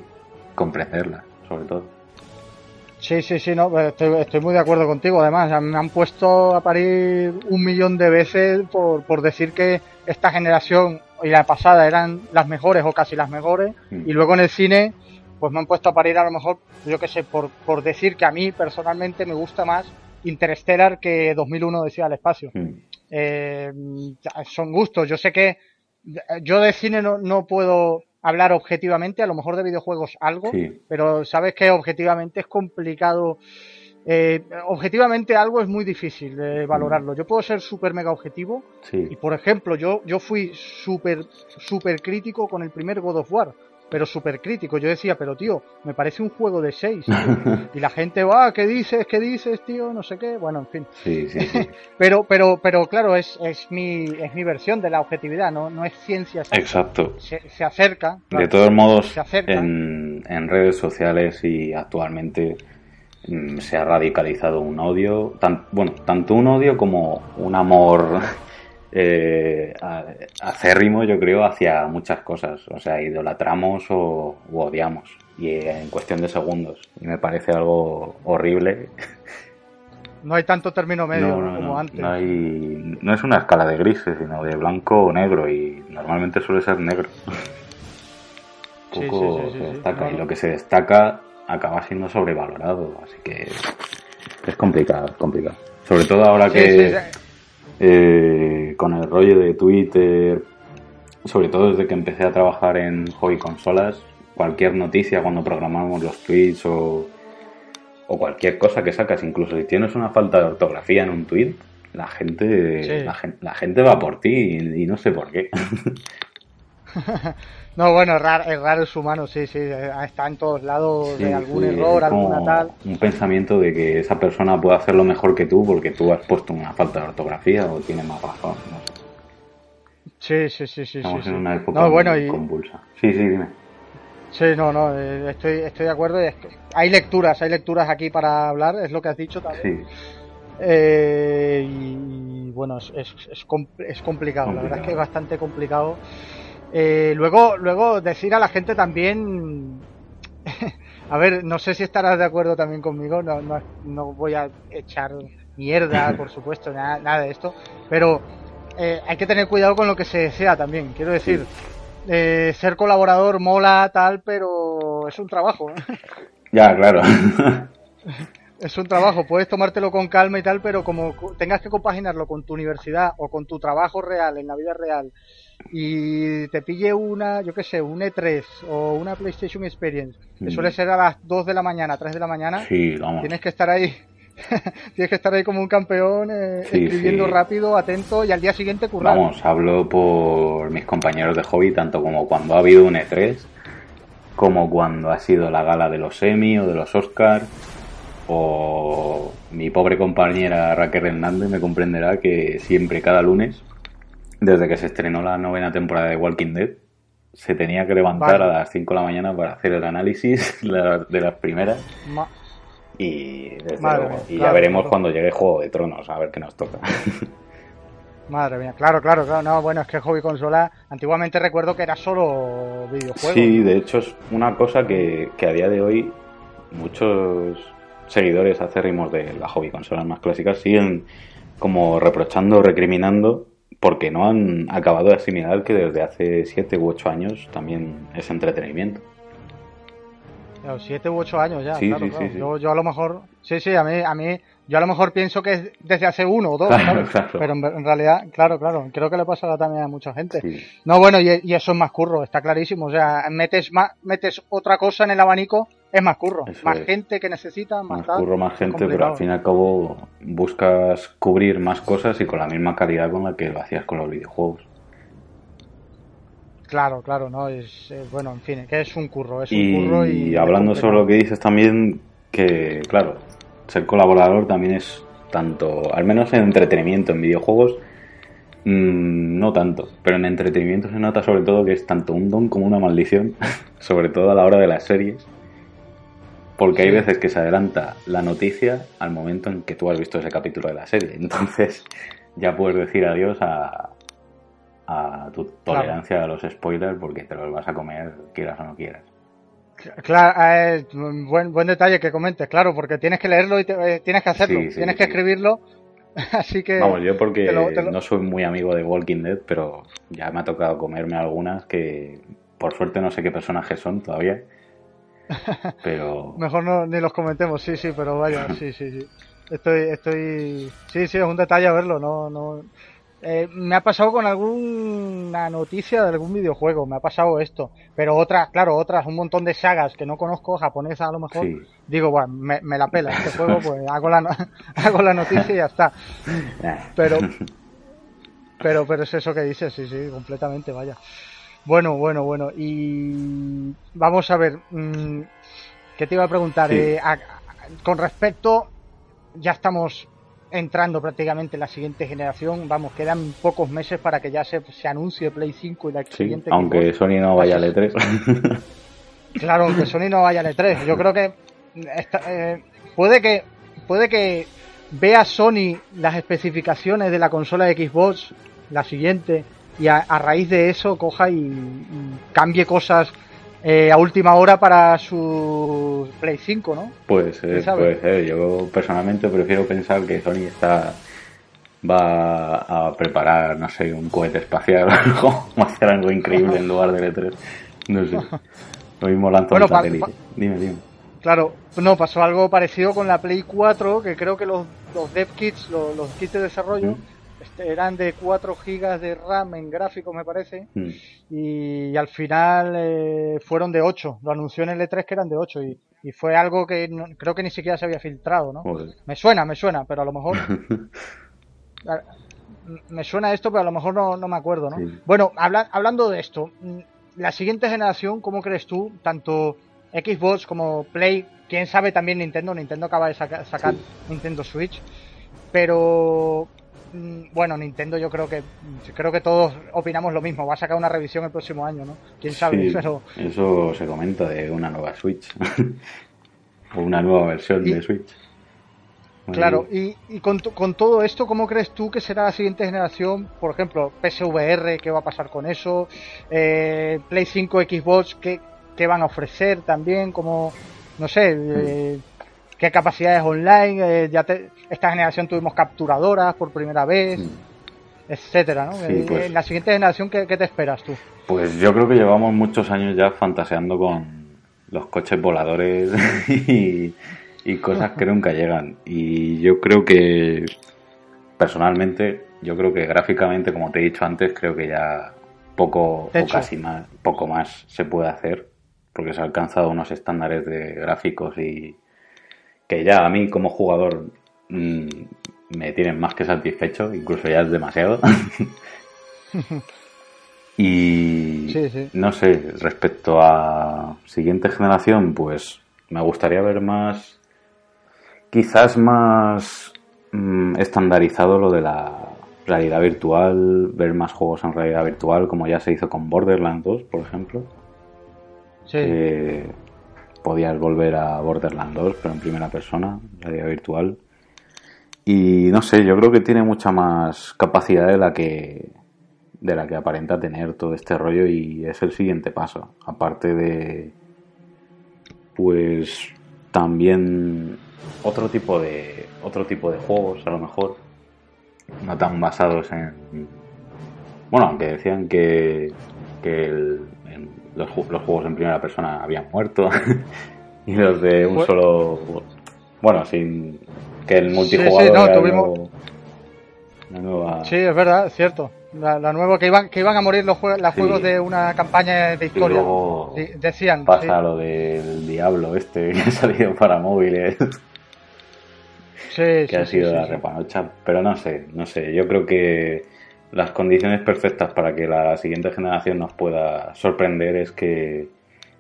comprenderlas, sobre todo. Sí, sí, sí, no, estoy, estoy muy de acuerdo contigo. Además, me han puesto a parir un millón de veces por, por decir que esta generación y la pasada eran las mejores o casi las mejores. Mm. Y luego en el cine, pues me han puesto a parir a lo mejor, yo qué sé, por, por decir que a mí personalmente me gusta más Interstellar que 2001 decía al espacio. Mm. Eh, son gustos. Yo sé que yo de cine no, no puedo hablar objetivamente, a lo mejor de videojuegos algo, Sí. pero sabes que objetivamente es complicado. eh, objetivamente algo es muy difícil de valorarlo. Yo puedo ser súper mega objetivo y por ejemplo yo, yo fui súper súper crítico con el primer God of War, pero súper crítico. Yo decía, pero tío, me parece un juego de 6. y la gente va, ¿qué dices? ¿Qué dices, tío? No sé qué. Bueno, en fin. sí, sí, sí. Pero, pero, pero claro, es, es mi, es mi versión de la objetividad, no, no es ciencia. Exacto. Se, se acerca. De todos modos, Se acerca. en, en redes sociales y actualmente mm, se ha radicalizado un odio, tan- bueno, tanto un odio como un amor eh, acérrimo, yo creo, hacia muchas cosas. O sea, idolatramos o odiamos. Y en cuestión de segundos. Y me parece algo horrible. No hay tanto término medio No, no, como no, antes. no hay- no es una escala de grises, sino de blanco o negro. Y normalmente suele ser negro. Poco sí, sí, se destaca y lo que se destaca acaba siendo sobrevalorado así que es complicado es complicado sobre todo ahora que. Eh, con el rollo de Twitter sobre todo desde que empecé a trabajar en hobby consolas cualquier noticia cuando programamos los tweets o, o cualquier cosa que sacas incluso si tienes una falta de ortografía en un tweet la gente Sí. la, gen- la gente va por ti y, y no sé por qué No, bueno, es raro, es raro, es humano, sí, sí, eh, está en todos lados Sí, de algún sí, error, alguna tal. Un pensamiento de que esa persona puede hacerlo mejor que tú porque tú has puesto una falta de ortografía o tiene más razón. no sé. Sí, sí, sí, sí. Estamos sí, en una época No, bueno, y, convulsa. Sí, sí, dime. sí, no, no, eh, estoy, estoy de acuerdo. y hay lecturas, hay lecturas aquí para hablar, es lo que has dicho también. Sí, Eh, y, y, bueno, es, es, es, com- es complicado, la verdad es que es bastante complicado. Eh, luego, luego decir a la gente también, a ver, no sé si estarás de acuerdo también conmigo, no, no, no voy a echar mierda, por supuesto, nada, nada de esto, pero eh, hay que tener cuidado con lo que se desea también, quiero decir, eh, ser colaborador mola, tal, pero es un trabajo. ¿eh? ya, claro. Es un trabajo, puedes tomártelo con calma y tal, pero como co- tengas que compaginarlo con tu universidad o con tu trabajo real, en la vida real, y te pille una, yo qué sé, un E3 o una PlayStation Experience, que Mm. suele ser a las 2 de la mañana, 3 de la mañana, sí, vamos. tienes que estar ahí, tienes que estar ahí como un campeón, eh, Sí, escribiendo sí. rápido, atento y al día siguiente currar. Vamos, hablo por mis compañeros de hobby, tanto como cuando ha habido un E3, como cuando ha sido la gala de los Emmy o de los Oscar, o mi pobre compañera Raquel Hernández me comprenderá que siempre, cada lunes, desde que se estrenó la novena temporada de Walking Dead, se tenía que levantar Vale. a las 5 de la mañana para hacer el análisis de las primeras Ma- y, desde Madre luego, mía, y ya veremos claro. cuando llegue Juego de Tronos, a ver qué nos toca. Madre mía, claro, claro, claro, no, bueno, es que hobby consola, antiguamente recuerdo que era solo videojuegos. Sí, de hecho es una cosa que, que a día de hoy muchos seguidores acérrimos de la hobby consolas más clásicas siguen como reprochando, recriminando, porque no han acabado de asimilar que desde hace 7 u 8 años también es entretenimiento. Claro, siete u ocho años ya, Sí, claro, sí, claro. sí, sí. Yo, yo a lo mejor, sí, sí, a mí, a mí, yo a lo mejor pienso que es desde hace uno o dos, Claro, ¿sabes? claro. Pero en, realidad, claro, claro, creo que le pasará también a mucha gente. Sí. No, bueno, y, y eso es más curro, está clarísimo. O sea, metes más, metes otra cosa en el abanico, es más curro. Eso más es. gente que necesita, más, Más tal. curro, más gente, pero al fin y al cabo buscas cubrir más cosas y con la misma calidad con la que lo hacías con los videojuegos. Claro, claro, no, es, eh, bueno, en fin, que es un curro, es un Y, curro y... hablando sobre lo que dices también, que claro, ser colaborador también es tanto, al menos en entretenimiento, en videojuegos, mm, no tanto, pero en entretenimiento se nota sobre todo que es tanto un don como una maldición, sobre todo a la hora de las series, porque hay veces que se adelanta la noticia al momento en que tú has visto ese capítulo de la serie, entonces ya puedes decir adiós a, a tu tolerancia a los spoilers porque te los vas a comer quieras o no quieras. Claro, eh, buen, buen detalle que comentes, claro, porque tienes que leerlo y eh, tienes que hacerlo, tienes que escribirlo. Así que. Vamos, yo porque no soy muy amigo de Walking Dead, pero ya me ha tocado comerme algunas que por suerte no sé qué personajes son todavía. Pero. Mejor no, ni los comentemos, sí, sí, pero vaya, sí, sí, sí. Estoy, estoy. Sí, sí, es un detalle verlo, no, no. Eh, me ha pasado con alguna noticia de algún videojuego, me ha pasado esto. Pero otras, claro, otras, un montón de sagas que no conozco, japonesas a lo mejor. Digo, bueno, me, la pela este juego, pues hago la, hago la noticia y ya está. Pero, pero, pero es eso que dices, sí, sí, completamente, vaya. Bueno, bueno, bueno. Y vamos a ver, mm, ¿qué te iba a preguntar? Eh, con respecto, ya estamos entrando prácticamente en la siguiente generación. Vamos, quedan pocos meses para que ya se, se anuncie Play 5 y la siguiente. Aunque Sony no vaya al E3. claro, aunque Sony no vaya al E3. Yo creo que eh, puede que puede que vea Sony las especificaciones de la consola de Xbox, la siguiente, y a, raíz de eso coja y cambie cosas eh, a última hora para su Play 5, ¿no? Puede ser, puede ser. Yo personalmente prefiero pensar que Sony está va a preparar, no sé, un cohete espacial o va a hacer algo increíble en lugar del E3. No sé. Lo mismo lanza un satélite. Dime, dime. Claro, no, pasó algo parecido con la Play 4, que creo que los, los dev kits, los, kits de desarrollo, eran de 4 GB de RAM en gráficos, me parece, hmm. y, al final eh, fueron de 8. Lo anunció en el E3 que eran de 8 y, fue algo que creo que ni siquiera se había filtrado, ¿no? Me suena, me suena, pero a lo mejor... me suena esto, pero a lo mejor no, no me acuerdo, ¿no? Bueno, hablando de esto, mm, la siguiente generación, ¿cómo crees tú? Tanto Xbox como Play, quién sabe también Nintendo, Nintendo acaba de sacar Nintendo Switch, pero bueno, Nintendo yo creo que creo que todos opinamos lo mismo. Va a sacar una revisión el próximo año, ¿no? Quién sabe, Eso se comenta de una nueva Switch. o una nueva versión de Switch. claro, y, con, con, todo esto, ¿cómo crees tú que será la siguiente generación? Por ejemplo, PSVR, ¿qué va a pasar con eso? Eh, Play 5, Xbox, ¿qué, ¿qué, van a ofrecer también? Como, no sé, mm. eh, qué capacidades online, eh, ya esta generación tuvimos capturadoras por primera vez, mm. etcétera, ¿no? Eh, pues en la siguiente generación, ¿qué, te esperas tú? Pues yo creo que llevamos muchos años ya fantaseando con los coches voladores y, cosas que nunca llegan. Y yo creo que, personalmente, yo creo que gráficamente, como te he dicho antes, creo que ya poco o casi más, poco más se puede hacer, porque se ha alcanzado unos estándares de gráficos y, que ya a mí como jugador mm, me tienen más que satisfecho, incluso ya es demasiado. y no sé, respecto a siguiente generación, pues me gustaría ver más, quizás más mm, estandarizado lo de la realidad virtual, ver más juegos en realidad virtual, como ya se hizo con Borderlands 2, por ejemplo. Sí. Eh, podías volver a Borderlands 2, pero en primera persona, realidad virtual. Y no sé, yo creo que tiene mucha más capacidad de la que de la que aparenta tener todo este rollo y es el siguiente paso. Aparte de pues también otro tipo de otro tipo de juegos a lo mejor no tan basados en bueno aunque decían que, que el, los, juegos en primera persona habían muerto y los de un solo bueno sin que el multijugador sí, es verdad es cierto. La, nueva que iban que iban a morir los juegos, los juegos de una campaña de historia. decían pasa lo del diablo este que ha salido para móviles. Que ha sido la repanocha pero no sé no sé yo creo que las condiciones perfectas para que la siguiente generación nos pueda sorprender es que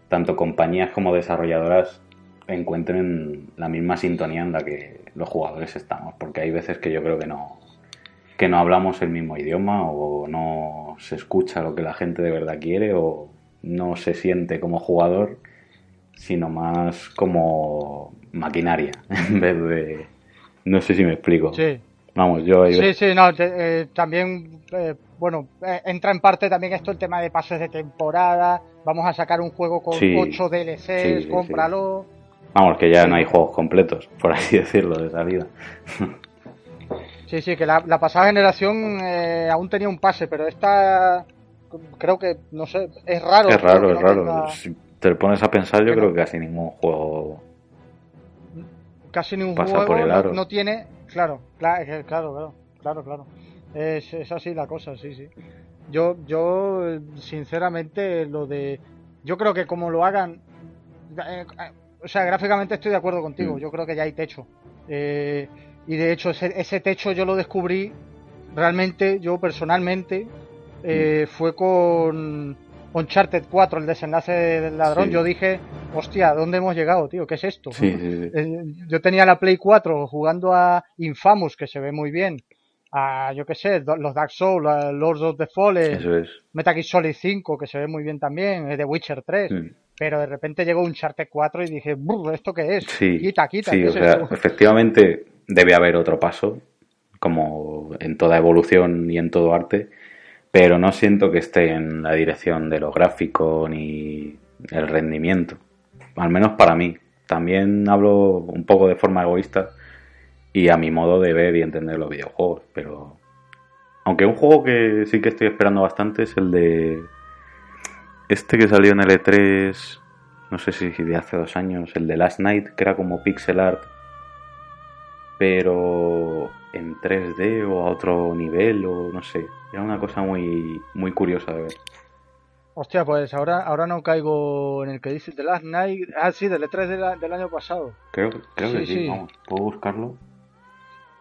tanto compañías como desarrolladoras encuentren la misma sintonía en la que los jugadores estamos, porque hay veces que yo creo que no que no hablamos el mismo idioma o no se escucha lo que la gente de verdad quiere o no se siente como jugador, sino más como maquinaria en vez de no sé si me explico. Sí. Vamos, yo... Sí, sí, no, eh, también, eh, bueno, eh, entra en parte también esto el tema de pases de temporada, vamos a sacar un juego con Sí. 8 DLCs, Sí, sí, cómpralo. Vamos, que ya no hay juegos completos, por así decirlo, de salida. Sí, sí, que la, la pasada generación aún tenía un pase, pero esta creo que, no sé, es raro. es raro, es no raro. tenga Si te lo pones a pensar, yo Que no- creo que casi ningún juego... casi ningún pasa juego por el no- aro. No, tiene, claro, claro, claro, claro, claro. Es, es así la cosa, sí, sí. Yo, yo, sinceramente, lo de, yo creo que como lo hagan, eh, eh, o sea, gráficamente estoy de acuerdo contigo. Mm. Yo creo que ya hay techo. Eh, y de hecho ese, ese techo yo lo descubrí realmente, yo personalmente, eh, fue con Uncharted 4, el desenlace del ladrón. Sí. Yo dije, hostia, ¿dónde hemos llegado, tío? ¿Qué es esto? Sí, sí, sí. Eh, yo tenía la Play 4 jugando a Infamous, que se ve muy bien, a, yo qué sé, los Dark Souls, a Lords of the Fallen, es. Metal Gear Solid 5, que se ve muy bien también, eh, The Witcher 3, Mm. pero de repente llegó un Uncharted 4 y dije, "Brr, ¿esto qué es? Sí, quita, quita. sí, ¿qué o es sea, esto?". efectivamente debe haber otro paso, como en toda evolución y en todo arte, pero no siento que esté en la dirección de lo gráfico ni el rendimiento, al menos para mí. También hablo un poco de forma egoísta y a mi modo de ver y entender los videojuegos, pero aunque un juego que sí que estoy esperando bastante es el de este que salió en el E3, no sé si de hace dos años, el de Last Night, que era como pixel art, pero en 3D o a otro nivel, o no sé. Era una cosa muy, muy curiosa de ver. Hostia, pues ahora, ahora no caigo en el que dice The Last Night. Ah, sí, del E3 de la- del año pasado. Creo, creo que Sí, vamos, puedo buscarlo.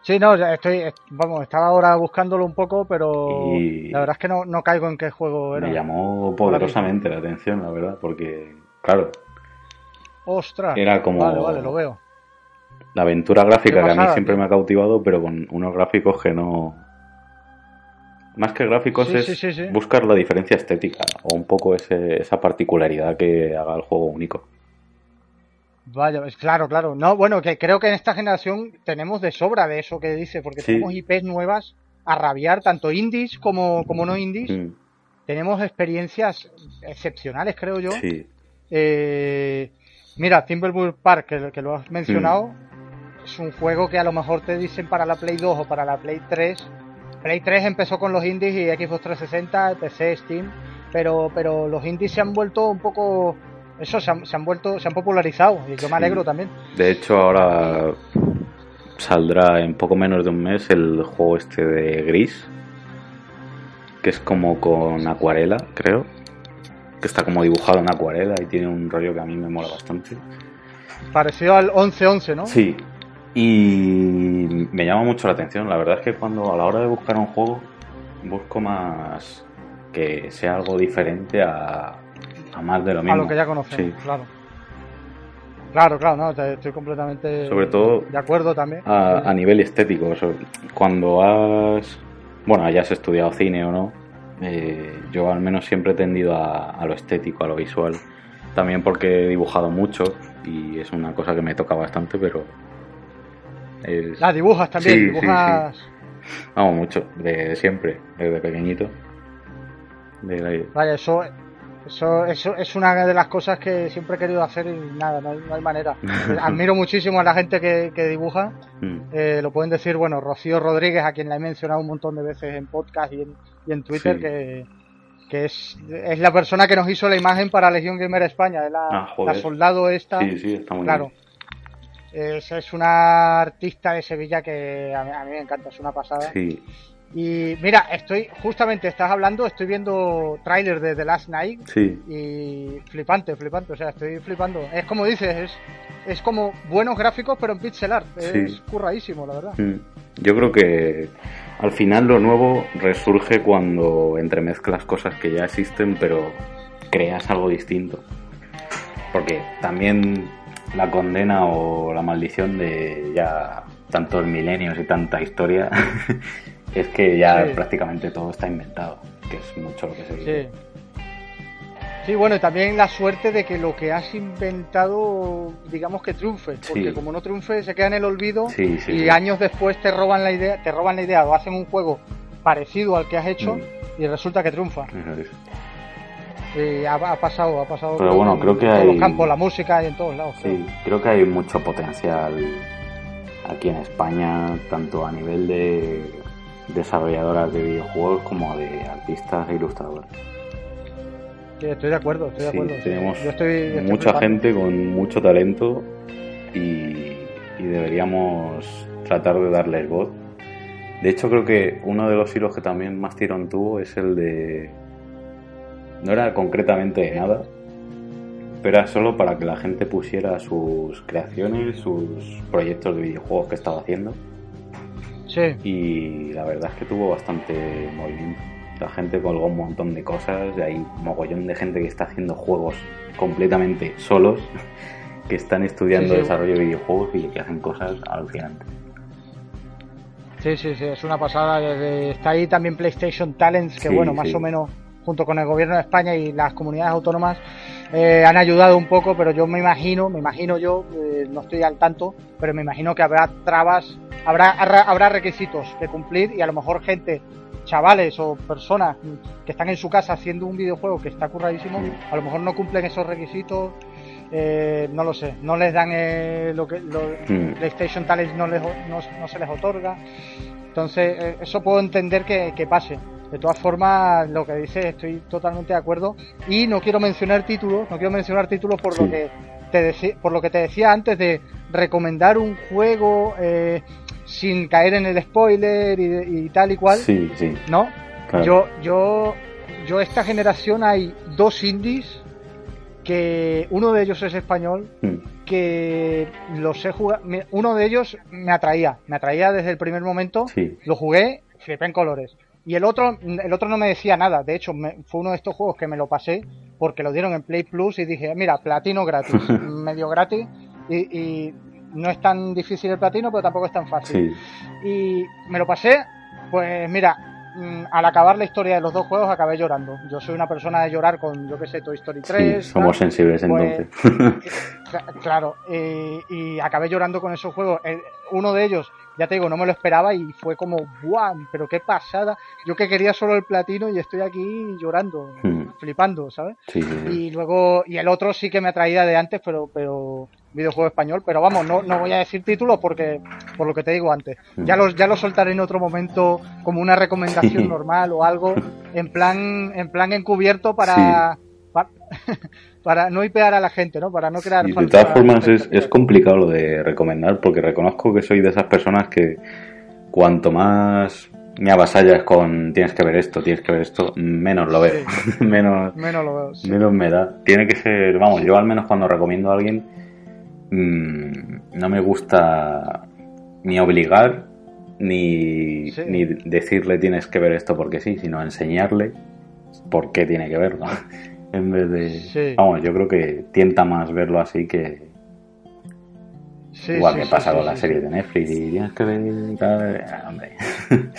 Sí, no, estoy, est- vamos, estaba ahora buscándolo un poco, pero Y- la verdad es que no, no caigo en qué juego era. Me llamó poderosamente la atención, la verdad, porque, claro, Ostras. Era como- Vale, vale, lo veo. La aventura gráfica que a mí siempre tío. me ha cautivado, pero con unos gráficos que no... Más que gráficos Sí, es sí, sí, sí. buscar la diferencia estética o un poco ese, esa particularidad que haga el juego único. Vaya, es claro, claro. No, bueno, que creo que en esta generación tenemos de sobra de eso que dice, porque tenemos IPs nuevas a rabiar, tanto indies como, como no indies. Mm, Tenemos experiencias excepcionales, creo yo. Sí, Eh, mira, Thimbleweed Park, que, que lo has mencionado, Mm. Es un juego que a lo mejor te dicen para la Play 2 o para la Play 3. Play 3 empezó con los indies y Xbox 360, PC, Steam, pero, pero los indies se han vuelto un poco... Eso, se han, se han vuelto, se han popularizado y yo me Sí. alegro también. De hecho, ahora saldrá en poco menos de un mes el juego este de Gris, que es como con acuarela, creo. Que está como dibujado en acuarela y tiene un rollo que a mí me mola bastante. Parecido al 11-11, ¿no? Sí, y me llama mucho la atención. La verdad es que cuando a la hora de buscar un juego, busco más que sea algo diferente a, a más de lo mismo. a lo que ya conocemos, Sí. claro. Claro, claro, no, estoy completamente Sobre todo de acuerdo también. a, a nivel estético. cuando has, bueno, hayas estudiado cine o no, eh, yo al menos siempre he tendido a, a lo estético, a lo visual. También porque he dibujado mucho y es una cosa que me toca bastante, pero es, Ah, dibujas también, Sí, sí, dibujas... vamos, mucho, de, siempre, desde pequeñito. De la- eso, eso, eso es una de las cosas que siempre he querido hacer y nada, no hay, no hay manera. Admiro muchísimo a la gente que, que dibuja. Mm, Eh, lo pueden decir, bueno, Rocío Rodríguez, a quien la he mencionado un montón de veces en podcast y en, y en Twitter, que, que es, es la persona que nos hizo la imagen para Legión Gamer España, es la, Ah, la soldado esta. Sí, sí, está muy Claro. bien. Es, es una artista de Sevilla que a mí, a mí me encanta, es una pasada. Sí, Y mira, estoy, justamente estás hablando, estoy viendo tráiler de The Last Night sí, y flipante, flipante, o sea, estoy flipando. Es como dices, es, es como buenos gráficos pero en pixel art, es Sí. curradísimo, la verdad. Mm. Yo creo que al final lo nuevo resurge cuando entremezclas cosas que ya existen, pero creas algo distinto. Porque también la condena o la maldición de ya tantos milenios y tanta historia es que ya Sí. prácticamente todo está inventado, que es mucho lo que se Sí. dice. Sí, bueno, y también la suerte de que lo que has inventado, digamos que triunfe, porque como no triunfe se queda en el olvido y años después te roban la idea, te roban la idea o hacen un juego parecido al que has hecho mm. y resulta que triunfa. Ha, pasado, ha pasado Pero bueno, creo que en todos los campos, la música y en todos lados. Sí, creo que hay mucho potencial aquí en España, tanto a nivel de desarrolladoras de videojuegos como de artistas e ilustradores estoy de acuerdo, estoy de acuerdo. Tenemos mucha gente con mucho talento y, deberíamos tratar de darles voz. De hecho, creo que uno de los hilos que también más tirón tuvo es el de. No era concretamente nada, pero era solo para que la gente pusiera sus creaciones, sus proyectos de videojuegos que estaba haciendo. Sí. Y la verdad es que tuvo bastante movimiento. La gente colgó un montón de cosas, y hay mogollón de gente que está haciendo juegos completamente solos, que están estudiando desarrollo de videojuegos y que hacen cosas alucinantes. Sí, sí, sí, es una pasada. Está ahí también PlayStation Talents, que bueno, más o menos junto con el gobierno de España y las comunidades autónomas eh, han ayudado un poco, pero yo me imagino, me imagino yo, eh, no estoy al tanto, pero me imagino que habrá trabas, habrá, habrá requisitos que cumplir y a lo mejor gente chavales o personas que están en su casa haciendo un videojuego que está curradísimo, a lo mejor no cumplen esos requisitos, eh, no lo sé, no les dan eh, lo que mm. PlayStation Talents no, les, no, se les otorga. Entonces, eh, eso puedo entender que, pase. De todas formas, lo que dice estoy totalmente de acuerdo. Y no quiero mencionar títulos, no quiero mencionar títulos por lo que te por lo que te decía antes de recomendar un juego eh, sin caer en el spoiler y, tal y cual. Sí, sí. ¿No? Yo, yo, yo esta generación hay dos indies que uno de ellos es español, hmm. Que los he jugado, uno de ellos me atraía, me atraía desde el primer momento, lo jugué, flipé en colores. Y el otro, el otro no me decía nada, de hecho fue uno de estos juegos que me lo pasé porque lo dieron en Play Plus y dije, mira, platino gratis, medio gratis, y no es tan difícil el platino, pero tampoco es tan fácil. Y me lo pasé, pues mira, al acabar la historia de los dos juegos acabé llorando. Yo soy una persona de llorar con, yo que sé, Toy Story 3. somos sensibles pues, entonces. claro, y acabé llorando con esos juegos. Uno de ellos, ya te digo, no me lo esperaba y fue como, ¡guau! Pero qué pasada. Yo que quería solo el platino y estoy aquí llorando, hmm. flipando, ¿sabes? y luego, y el otro sí que me atraía de antes, pero, pero videojuego español, pero vamos, no, no voy a decir títulos porque, por lo que te digo antes, ya los, ya lo soltaré en otro momento como una recomendación normal o algo, en plan, en plan encubierto para, para, no hipear a la gente, ¿no? Para no crear. de todas formas es, es complicado lo de recomendar porque reconozco que soy de esas personas que cuanto más me avasallas con tienes que ver esto, tienes que ver esto, menos lo veo. menos, menos lo veo. Menos me da. Tiene que ser, vamos, yo al menos cuando recomiendo a alguien no me gusta ni obligar ni, ni, decirle tienes que ver esto porque sí, sino enseñarle por qué tiene que verlo. en vez de. Vamos, yo creo que tienta más verlo así que. Igual que pasa con la serie de Netflix y tienes que ver. Hombre.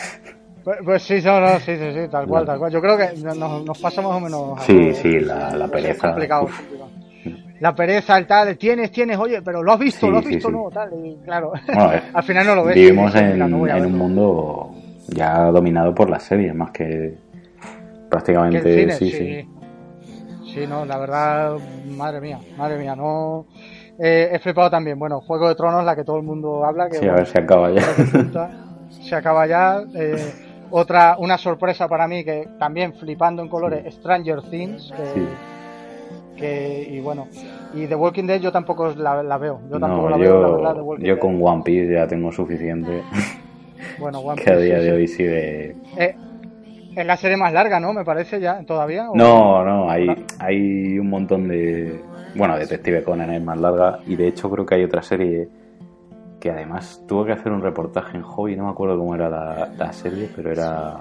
Pues, pues, sí, no, sí, sí, sí, tal cual, tal cual. Yo creo que nos, nos pasa más o menos. Sí, sí, la, la pereza. complicado la pereza, el tal, tienes, tienes, oye, pero lo has visto, lo has visto, no, tal, y claro, al final no lo ves. Vivimos en, un mundo ya dominado por las series, más que prácticamente, sí, sí, sí. no, la verdad, madre mía, madre mía, no... Eh, he flipado también, bueno, Juego de Tronos, la que todo el mundo habla. Que, sí, a ver si acaba ya. Se acaba ya. Eh, otra, una sorpresa para mí, que también flipando en colores, Stranger Things. Que, que y bueno y The Walking Dead yo tampoco la, veo. Yo tampoco la veo la verdad yo con One Piece ya tengo suficiente. Bueno One que a día de hoy sigue eh, es la serie más larga no me parece ya todavía no no hay hay un montón de bueno Detective Conan es más larga y de hecho creo que hay otra serie que además tuvo que hacer un reportaje en Hobby no me acuerdo cómo era la, la serie pero era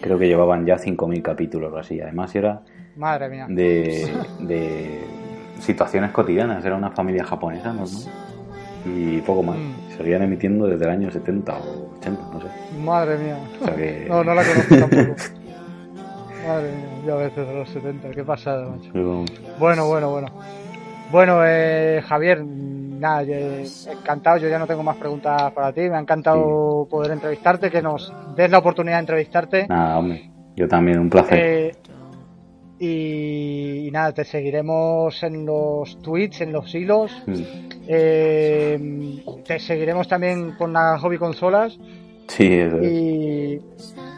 creo que llevaban ya 5.000 capítulos o así además era Madre mía. De, situaciones cotidianas. Era una familia japonesa, ¿no? Y poco más. Mm. Seguían emitiendo desde el año 70 o 80, no sé. Madre mía. no, no la conozco tampoco. Madre mía, yo a veces de los 70, qué pasada, macho. Bueno, bueno, bueno. Bueno, eh, Javier, nada, encantado, yo ya no tengo más preguntas para ti, me ha encantado poder entrevistarte, que nos des la oportunidad de entrevistarte. Nada, hombre, yo también, un placer. Eh, y, nada, te seguiremos en los tweets, en los hilos. Mm. Eh, te seguiremos también con las hobby consolas. Sí, eso y,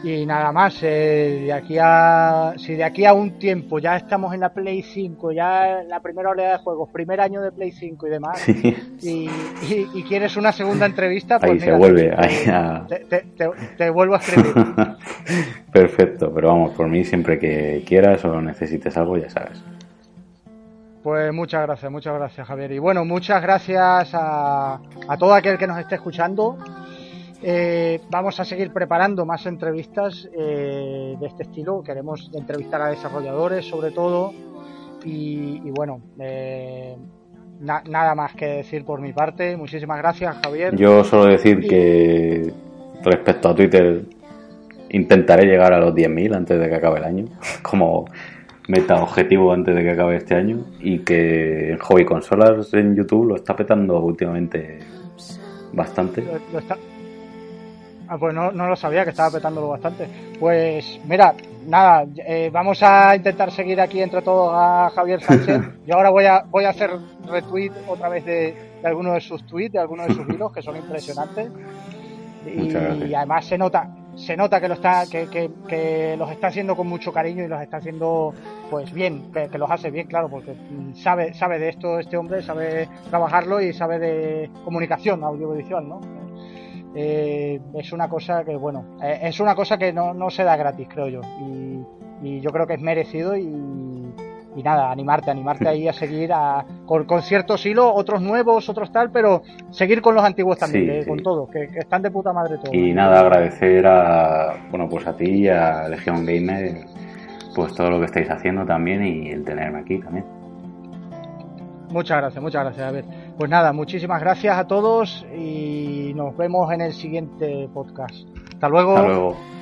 y nada más, eh, de aquí a, si de aquí a un tiempo ya estamos en la Play 5, ya en la primera oleada de juegos, primer año de Play 5 y demás, y, y, quieres una segunda entrevista, pues ahí se vuelve, ahí te, te, vuelvo a escribir. Perfecto, pero vamos, por mí siempre que quieras o necesites algo, ya sabes. Pues muchas gracias, muchas gracias Javier. Y bueno, muchas gracias a, a todo aquel que nos esté escuchando. Eh, vamos a seguir preparando más entrevistas eh, de este estilo. Queremos entrevistar a desarrolladores sobre todo. Y, bueno, eh, nada más que decir por mi parte. Muchísimas gracias, Javier. Yo solo decir que respecto a Twitter intentaré llegar a los 10.000 antes de que acabe el año, como meta objetivo antes de que acabe este año. Y que en Hobby Consolas en YouTube lo está petando últimamente bastante. Lo, está, Ah, pues no, no, lo sabía, que estaba petándolo bastante. Pues mira, nada, eh, vamos a intentar seguir aquí entre todos a Javier Sánchez. Yo ahora voy a, voy a hacer retweet otra vez de, de algunos de sus tweets, de algunos de sus hilos, que son impresionantes. Y, además se nota, se nota que lo está, que, que, que, los está haciendo con mucho cariño y los está haciendo pues bien, que, que, los hace bien, claro, porque sabe, sabe de esto este hombre, sabe trabajarlo y sabe de comunicación audiovisual, ¿no? Eh, es una cosa que, bueno, eh, es una cosa que no, no, se da gratis, creo yo. Y, yo creo que es merecido y, y nada, animarte, animarte ahí a seguir a, con, con, ciertos hilos, otros nuevos, otros tal, pero seguir con los antiguos también, con todos, que, están de puta madre todos. Y nada, agradecer a, bueno, pues a ti y a Legion Gamer, pues todo lo que estáis haciendo también y el tenerme aquí también. Muchas gracias, muchas gracias. A ver, pues nada, muchísimas gracias a todos y nos vemos en el siguiente podcast. Hasta luego. Hasta luego.